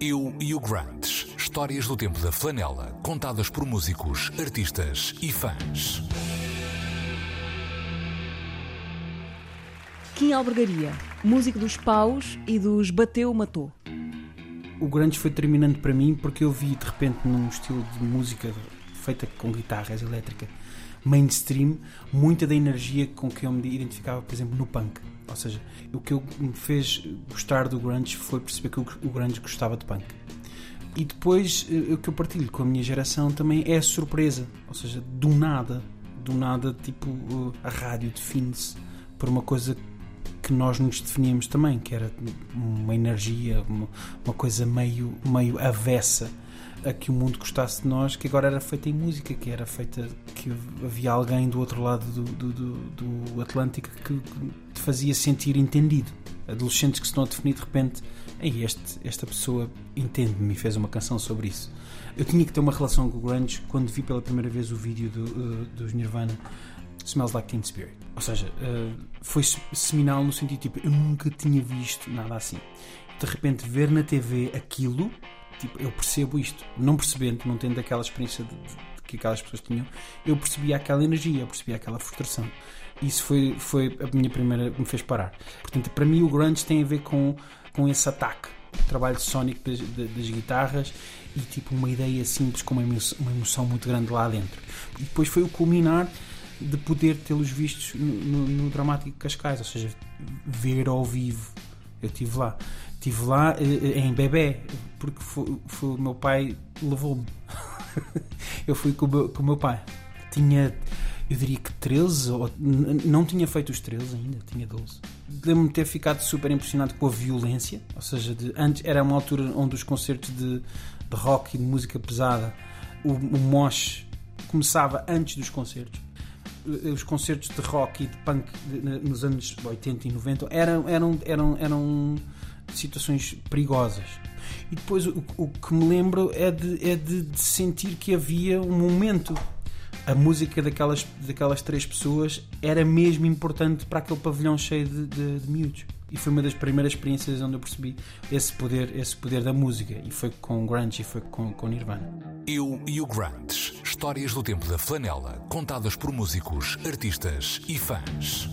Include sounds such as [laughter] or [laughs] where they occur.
Eu e o Grunge. Histórias do tempo da flanela, contadas por músicos, artistas e fãs. Kim Albergaria, músico dos paus e dos bateu matou. O grunge foi determinante para mim porque eu vi de repente num estilo de música feita com guitarras elétrica mainstream muita da energia com que eu me identificava, por exemplo, no punk. Ou seja, o que me fez gostar do grunge foi perceber que o grunge gostava de punk. E depois eh, o que eu partilho com a minha geração também é a surpresa, ou seja, do nada, do nada, tipo, eh, a rádio define-se por uma coisa que nós nos definíamos também, que era uma energia, uma, uma coisa meio, meio avessa a que o mundo gostasse de nós, que agora era feita em música, que era feita que havia alguém do outro lado do, do, do, do Atlântico que, fazia sentir entendido. Adolescentes que se estão a definir de repente, Ei, este, esta pessoa entende-me e fez uma canção sobre isso. Eu tinha que ter uma relação com o Grunge quando vi pela primeira vez o vídeo do, uh, dos Nirvana Smells Like Teen Spirit. Ou seja, uh, foi seminal no sentido tipo, eu nunca tinha visto nada assim. De repente, ver na TV aquilo tipo, eu percebo isto. Não percebendo, não tendo aquela experiência de, de que aquelas pessoas tinham, eu percebia aquela energia, eu percebia aquela frustração. Isso foi, foi a minha primeira que me fez parar. Portanto, para mim, o grunge tem a ver com, com esse ataque. O trabalho sónico das, das, guitarras e tipo uma ideia simples com uma emoção, uma emoção muito grande lá dentro. E depois foi o culminar de poder tê-los vistos no, no, no, Dramático Cascais, ou seja, ver ao vivo. Eu estive lá. Estive lá eh, em bebê, porque foi, foi o meu pai levou-me. [laughs] eu fui com o, meu, com o meu pai. Tinha, eu diria 13, ou, não tinha feito os 13 ainda, tinha 12. Lembro-me de ter ficado super impressionado com a violência, ou seja, de, antes era uma altura onde os concertos de, de rock e de música pesada, o, o mosh começava antes dos concertos os concertos de rock e de punk nos anos 80 e 90 eram, eram, eram, eram situações perigosas. E depois o, o que me lembro é, de, é de, de, sentir que havia um momento. A música daquelas, daquelas três pessoas era mesmo importante para aquele pavilhão cheio de, de, de miúdos. E foi uma das primeiras experiências onde eu percebi esse poder, esse poder da música. E foi com o Grunge e foi com, com Nirvana. Eu e o Grunge. Histórias do tempo da flanela, contadas por músicos, artistas e fãs.